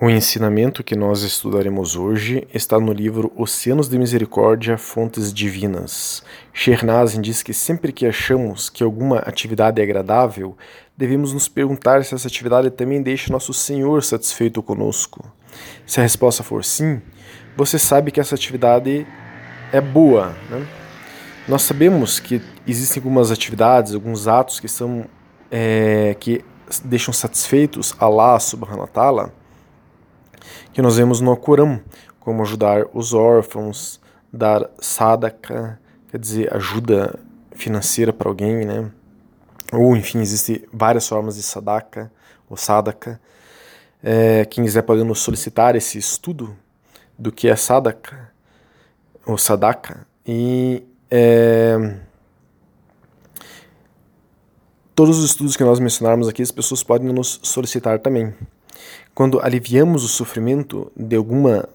O ensinamento que nós estudaremos hoje está no livro Oceanos de Misericórdia, Fontes Divinas. Shernazin diz que sempre que achamos que alguma atividade é agradável, devemos nos perguntar se essa atividade também deixa nosso Senhor satisfeito conosco. Se a resposta for sim, você sabe que essa atividade é boa. Né? Nós sabemos que existem algumas atividades, alguns atos que são é, que deixam satisfeitos Allah subhanahu wa ta'ala que nós vemos no Corão, como ajudar os órfãos, dar sadaka, quer dizer, ajuda financeira para alguém, né? Ou, enfim, existem várias formas de sadaka ou sadaka. É, quem quiser pode nos solicitar esse estudo do que é sadaka ou sadaka. E é, todos os estudos que nós mencionarmos aqui, as pessoas podem nos solicitar também. Quando aliviamos o sofrimento de alguma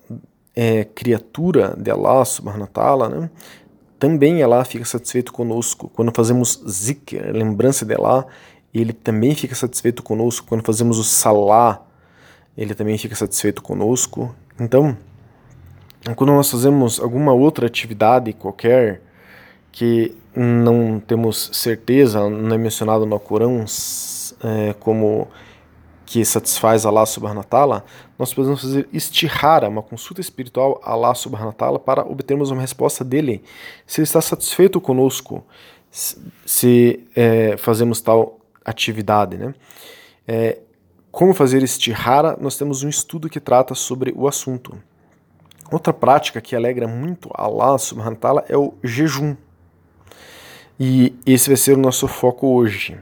é, criatura de Allah subhanahu wa ta'ala, né, também Allah fica satisfeito conosco. Quando fazemos zikr, lembrança de Allah, ele também fica satisfeito conosco. Quando fazemos o salah, ele também fica satisfeito conosco. Então, quando nós fazemos alguma outra atividade qualquer que não temos certeza, não é mencionado no Corão é, como que satisfaz Allah subhanahu wa ta'ala, nós podemos fazer istihara, uma consulta espiritual a Allah subhanahu wa ta'ala para obtermos uma resposta dele. Se ele está satisfeito conosco, se é, fazemos tal atividade, né? É, como fazer istihara, nós temos um estudo que trata sobre o assunto. Outra prática que alegra muito Allah subhanahu wa ta'ala é o jejum. E esse vai ser o nosso foco hoje.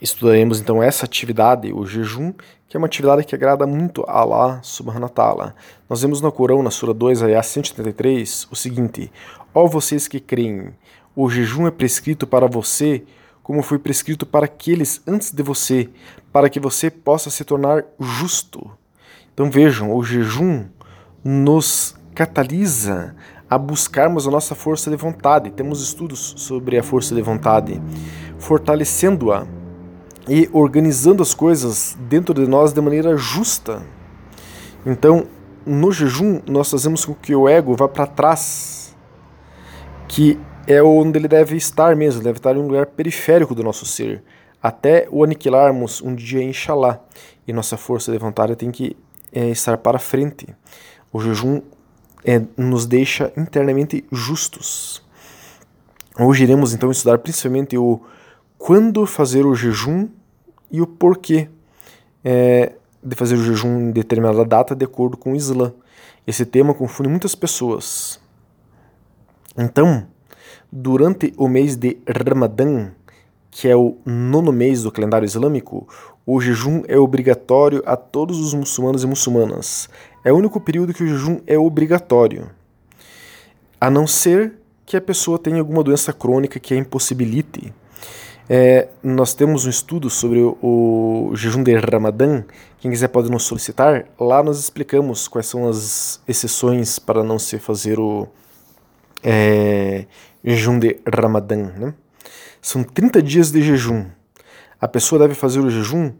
Estudaremos então essa atividade, o jejum, que é uma atividade que agrada muito a Allah subhanahu wa ta'ala. Nós vemos no Corão, na Sura 2, ayah 133, o seguinte: Ó vocês que creem, o jejum é prescrito para você, como foi prescrito para aqueles antes de você, para que você possa se tornar justo. Então vejam, o jejum nos catalisa a buscarmos a nossa força de vontade. Temos estudos sobre a força de vontade, fortalecendo-a e organizando as coisas dentro de nós de maneira justa. Então, no jejum, nós fazemos com que o ego vá para trás, que é onde ele deve estar mesmo, deve estar em um lugar periférico do nosso ser, até o aniquilarmos um dia, inshallah. E nossa força vontade tem que é, estar para frente. O jejum é, nos deixa internamente justos. Hoje iremos então estudar principalmente o quando fazer o jejum e o porquê é, de fazer o jejum em determinada data de acordo com o Islã. Esse tema confunde muitas pessoas. Então, durante o mês de Ramadã, que é o nono mês do calendário islâmico, o jejum é obrigatório a todos os muçulmanos e muçulmanas. É o único período que o jejum é obrigatório. A não ser que a pessoa tenha alguma doença crônica que a impossibilite é, nós temos um estudo sobre o, o, jejum de Ramadã. Quem quiser pode nos solicitar. Lá nós explicamos quais são as exceções para não se fazer o é, jejum de Ramadã. Né? São 30 dias de jejum. A pessoa deve fazer o jejum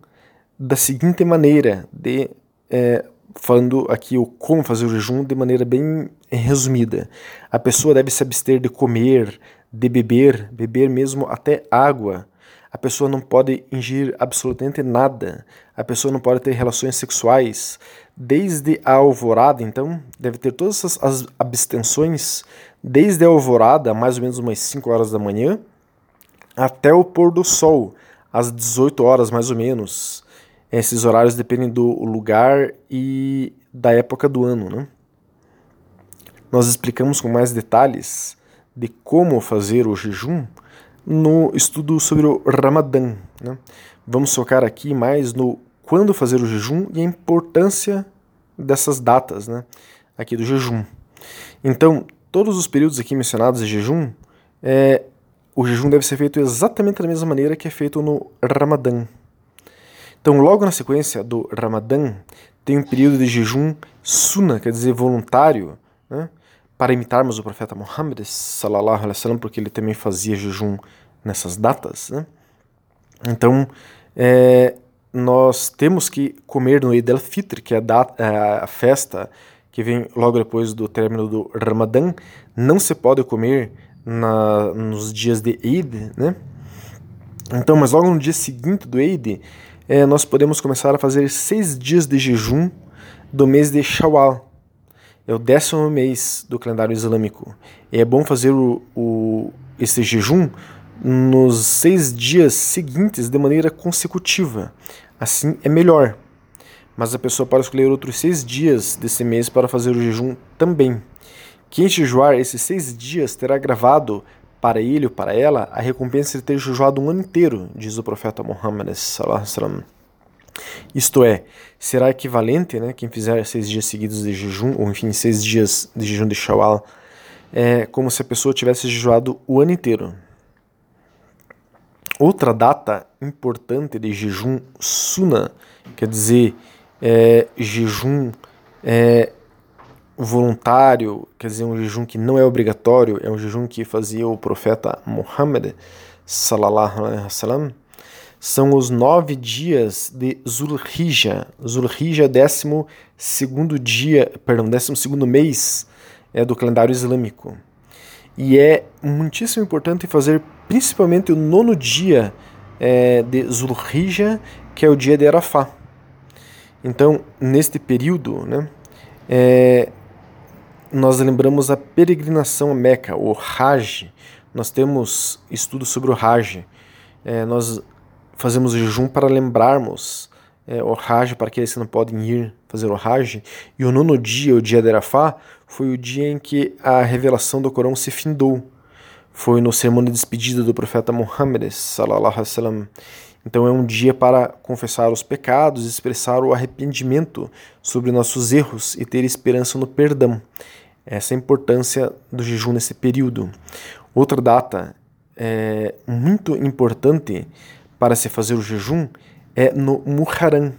da seguinte maneira, de, é, falando aqui o como fazer o jejum de maneira bem resumida. A pessoa deve se abster de comer, de beber, beber mesmo até água. A pessoa não pode ingerir absolutamente nada. A pessoa não pode ter relações sexuais. Desde a alvorada, então, deve ter todas as, abstenções, desde a alvorada, mais ou menos umas 5 horas da manhã, até o pôr do sol, às 18 horas mais ou menos. Esses horários dependem do lugar e da época do ano. Né? Nós explicamos com mais detalhes de como fazer o jejum no estudo sobre o Ramadã. Né? Vamos focar aqui mais no quando fazer o jejum e a importância dessas datas né? aqui do jejum. Então, todos os períodos aqui mencionados de jejum, é, o jejum deve ser feito exatamente da mesma maneira que é feito no Ramadã. Então, logo na sequência do Ramadã, tem um período de jejum sunnah, quer dizer voluntário, né? para imitarmos o profeta Muhammad sallallahu alaihi wasallam, porque ele também fazia jejum nessas datas, né? Então, é, nós temos que comer no Eid al-Fitr, que é a, data, a festa que vem logo depois do término do Ramadã, não se pode comer na, nos dias de Eid, né? Então, mas logo no dia seguinte do Eid, é, nós podemos começar a fazer seis dias de jejum do mês de Shawwal. É o décimo mês do calendário islâmico. E é bom fazer o, o, esse jejum nos seis dias seguintes de maneira consecutiva. Assim é melhor. Mas a pessoa pode escolher outros seis dias desse mês para fazer o jejum também. Quem jejuar esses seis dias terá gravado para ele ou para ela a recompensa de ter jejuado um ano inteiro, diz o profeta Muhammad. Isto é, será equivalente, né, quem fizer seis dias seguidos de jejum, ou enfim, seis dias de jejum de Shawwal, é como se a pessoa tivesse jejuado o ano inteiro. Outra data importante de jejum suna, quer dizer, é, jejum é, voluntário, quer dizer, um jejum que não é obrigatório, é um jejum que fazia o profeta Muhammad, salallahu alaihi wasallam, são os nove dias de Zulhijjah. Zulhijjah é décimo segundo dia, perdão, décimo segundo mês é, do calendário islâmico. E é muitíssimo importante fazer principalmente o nono dia é, de Zulhijjah, que é o dia de Arafá. Então, neste período, né, é, nós lembramos a peregrinação a Meca, o Hajj. Nós temos estudos sobre o Hajj. É, nós fazemos jejum para lembrarmos é, o Hajj, para aqueles que não podem ir fazer o Hajj. E o nono dia, o dia de Arafá, foi o dia em que a revelação do Corão se findou. Foi no sermão de despedida do profeta Muhammad, sallallahu alaihi. Então é um dia para confessar os pecados, expressar o arrependimento sobre nossos erros e ter esperança no perdão. Essa é a importância do jejum nesse período. Outra data é, muito importante para se fazer o jejum é no Muharram.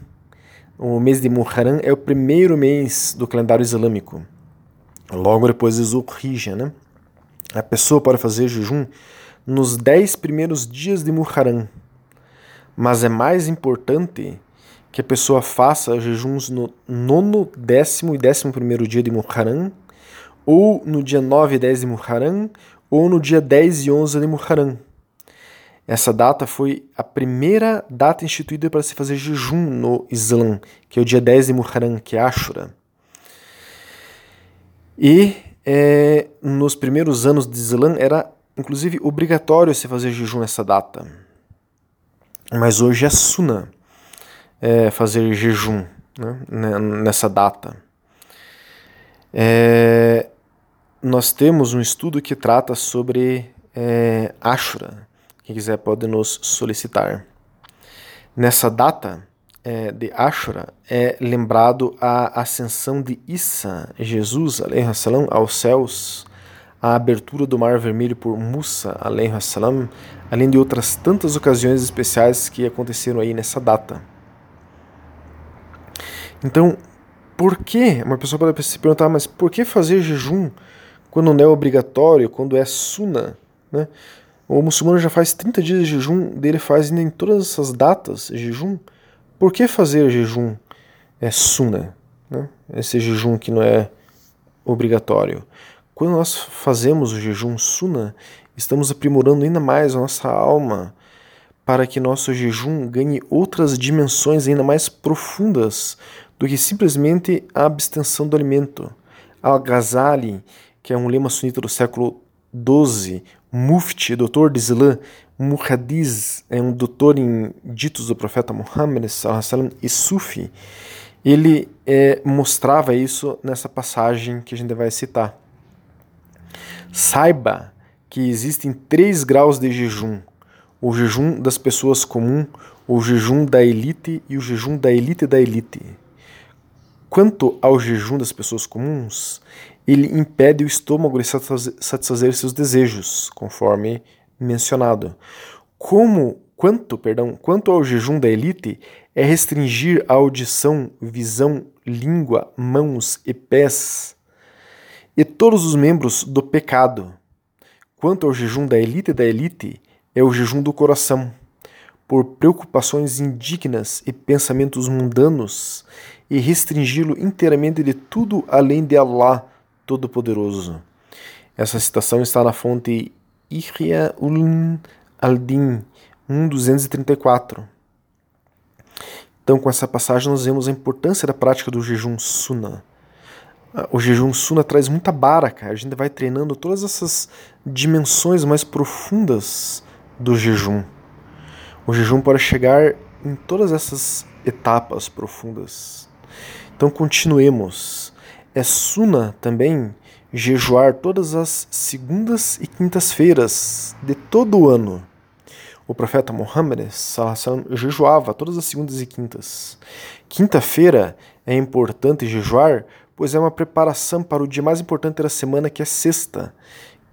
O mês de Muharram é o primeiro mês do calendário islâmico, logo depois de Zulhijjah, né? A pessoa pode fazer jejum nos dez primeiros dias de Muharram, mas é mais importante que a pessoa faça jejuns no nono, décimo e décimo primeiro dia de Muharram, ou no dia 9 e 10 de Muharram, ou no dia 10 e 11 de Muharram. Essa data foi a primeira data instituída para se fazer jejum no Islã, que é o dia 10 de Muharram, que é Ashura. E é, nos primeiros anos de Islã era inclusive obrigatório se fazer jejum nessa data. Mas hoje é suna é, fazer jejum né, nessa data. É, nós temos um estudo que trata sobre é, Ashura. Quem quiser pode nos solicitar. Nessa data é, de Ashura é lembrado a ascensão de Isa, Jesus, salam, aos céus a abertura do Mar Vermelho por Musa, salam, além de outras tantas ocasiões especiais que aconteceram aí nessa data. Então, por que? Uma pessoa pode se perguntar, mas por que fazer jejum quando não é obrigatório, quando é suna? Né? O muçulmano já faz 30 dias de jejum, dele faz em todas essas datas jejum. Por que fazer jejum é suna? Né? Esse jejum que não é obrigatório. Quando nós fazemos o jejum suna, estamos aprimorando ainda mais a nossa alma para que nosso jejum ganhe outras dimensões ainda mais profundas do que simplesmente a abstenção do alimento. Al-Ghazali, que é um lema sunita do século XII, mufti, doutor de Islã, muhadiz, é um doutor em ditos do profeta Muhammad e sufi, ele é, mostrava isso nessa passagem que a gente vai citar. Saiba que existem três graus de jejum: o jejum das pessoas comuns, o jejum da elite e o jejum da elite da elite. Quanto ao jejum das pessoas comuns, ele impede o estômago de satisfazer seus desejos, conforme mencionado. Como quanto, perdão, quanto ao jejum da elite, é restringir a audição, visão, língua, mãos e pés e todos os membros do pecado. Quanto ao jejum da elite da elite, é o jejum do coração. Por preocupações indignas e pensamentos mundanos e restringi-lo inteiramente de tudo além de Allah Todo-Poderoso. Essa citação está na fonte Ihya Ulun Al-Din 1234. Então, com essa passagem, nós vemos a importância da prática do jejum sunnah. Ah, o jejum sunnah traz muita baraka, a gente vai treinando todas essas dimensões mais profundas do jejum. O jejum pode chegar em todas essas etapas profundas. Então, continuemos. É sunnah também jejuar todas as segundas e quintas-feiras de todo o ano. O profeta Muhammad jejuava todas as segundas e quintas. Quinta-feira é importante jejuar, pois é uma preparação para o dia mais importante da semana, que é sexta,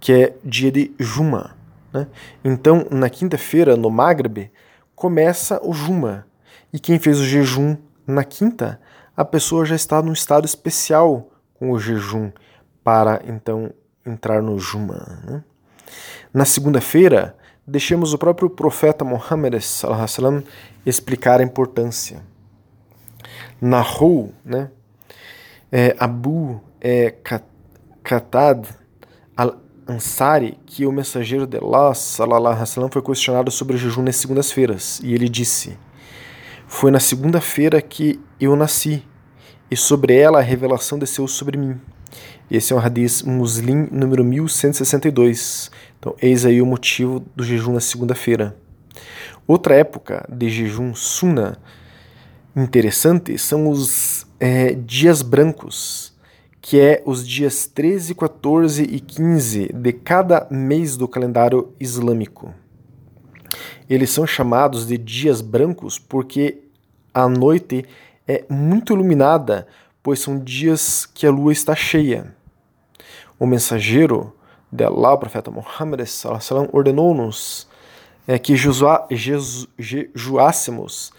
que é dia de Juma. Né? Então, na quinta-feira, no Maghreb, começa o Juma. E quem fez o jejum na quinta, a pessoa já está num estado especial com o jejum para então entrar no Juma. Né? Na segunda-feira, deixemos o próprio profeta Muhammad sallam, explicar a importância. Narrou né, é, Abu é, Katad al-Ansari que o mensageiro de Allah sallam, foi questionado sobre o jejum nas segundas-feiras e ele disse: Foi na segunda-feira que eu nasci e sobre ela a revelação desceu sobre mim. Esse é um hadith muslim número 1162. Então, eis aí o motivo do jejum na segunda-feira. Outra época de jejum sunna interessante são os é, dias brancos, que é os dias 13, 14 e 15 de cada mês do calendário islâmico. Eles são chamados de dias brancos porque a noite é muito iluminada pois são dias que a lua está cheia. O mensageiro de Allah, o profeta Muhammad, ordenou-nos é, que jejuássemos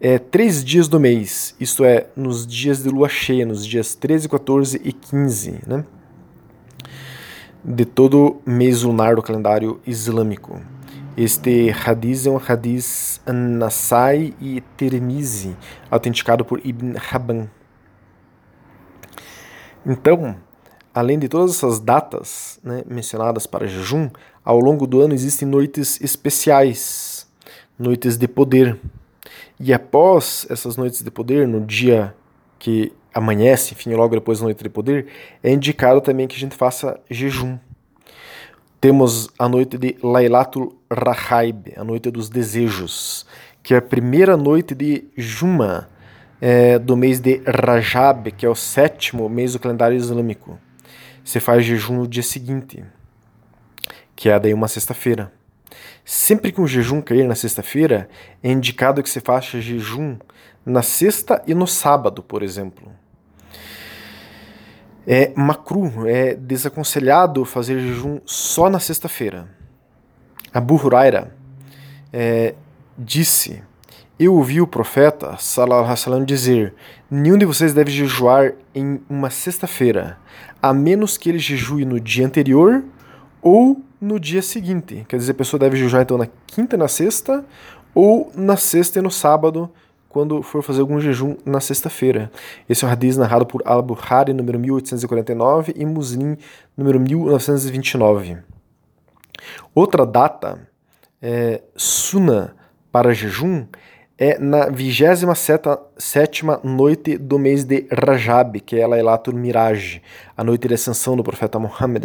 é, três dias do mês, isto é, nos dias de lua cheia, nos dias 13, 14 e 15, né? de todo mês lunar do calendário islâmico. Este hadith é um hadith Nasai e Tirmizi, autenticado por Ibn Haban. Então, além de todas essas datas né, mencionadas para jejum, ao longo do ano existem noites especiais, noites de poder. E após essas noites de poder, no dia que amanhece, enfim, logo depois da noite de poder, é indicado também que a gente faça jejum. Temos a noite de Lailatul Rahaib, a noite dos desejos, que é a primeira noite de Juma, é, do mês de Rajab, que é o sétimo mês do calendário islâmico. Você faz jejum no dia seguinte, que é daí uma sexta-feira. Sempre que um jejum cair na sexta-feira, é indicado que você faça jejum na sexta e no sábado, por exemplo. É macru, é desaconselhado fazer jejum só na sexta-feira. Abu Huraira é, disse eu ouvi o profeta Salallahu dizer: Nenhum de vocês deve jejuar em uma sexta-feira, a menos que ele jejue no dia anterior ou no dia seguinte. Quer dizer, a pessoa deve jejuar então na quinta e na sexta, ou na sexta e no sábado, quando for fazer algum jejum na sexta-feira. Esse é um hadith narrado por Al-Bukhari, número 1849, e Muslim, número 1929. Outra data, é, Sunnah para jejum, é na 27 noite do mês de Rajab, que é Lailatul Miraj, a noite de ascensão do profeta Muhammad.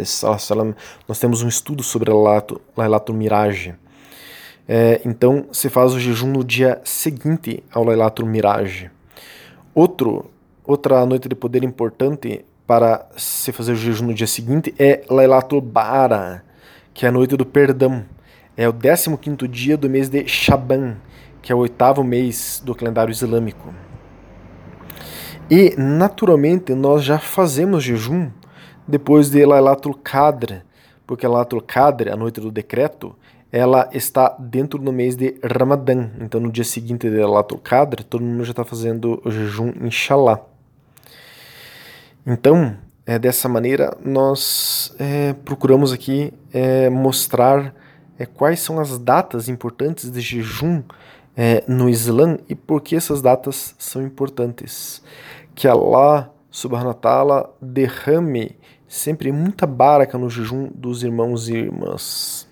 Nós temos um estudo sobre Lailatul Miraj. É, então, se faz o jejum no dia seguinte ao Lailatul Miraj. Outro, outra noite de poder importante para se fazer o jejum no dia seguinte é Lailatul Bara, que é a noite do perdão. É o 15º dia do mês de Shaban, que é o oitavo mês do calendário islâmico. E, naturalmente, nós já fazemos jejum depois de Lailatul Qadr, porque Lailatul Qadr, a noite do decreto, ela está dentro do mês de Ramadã. Então, no dia seguinte de Lailatul Qadr, todo mundo já está fazendo o jejum, inshallah. Então, é, dessa maneira, nós é, procuramos aqui é, mostrar é, quais são as datas importantes de jejum é, no Islã e por que essas datas são importantes. Que Allah subhanahu wa derrame sempre muita baraka no jejum dos irmãos e irmãs.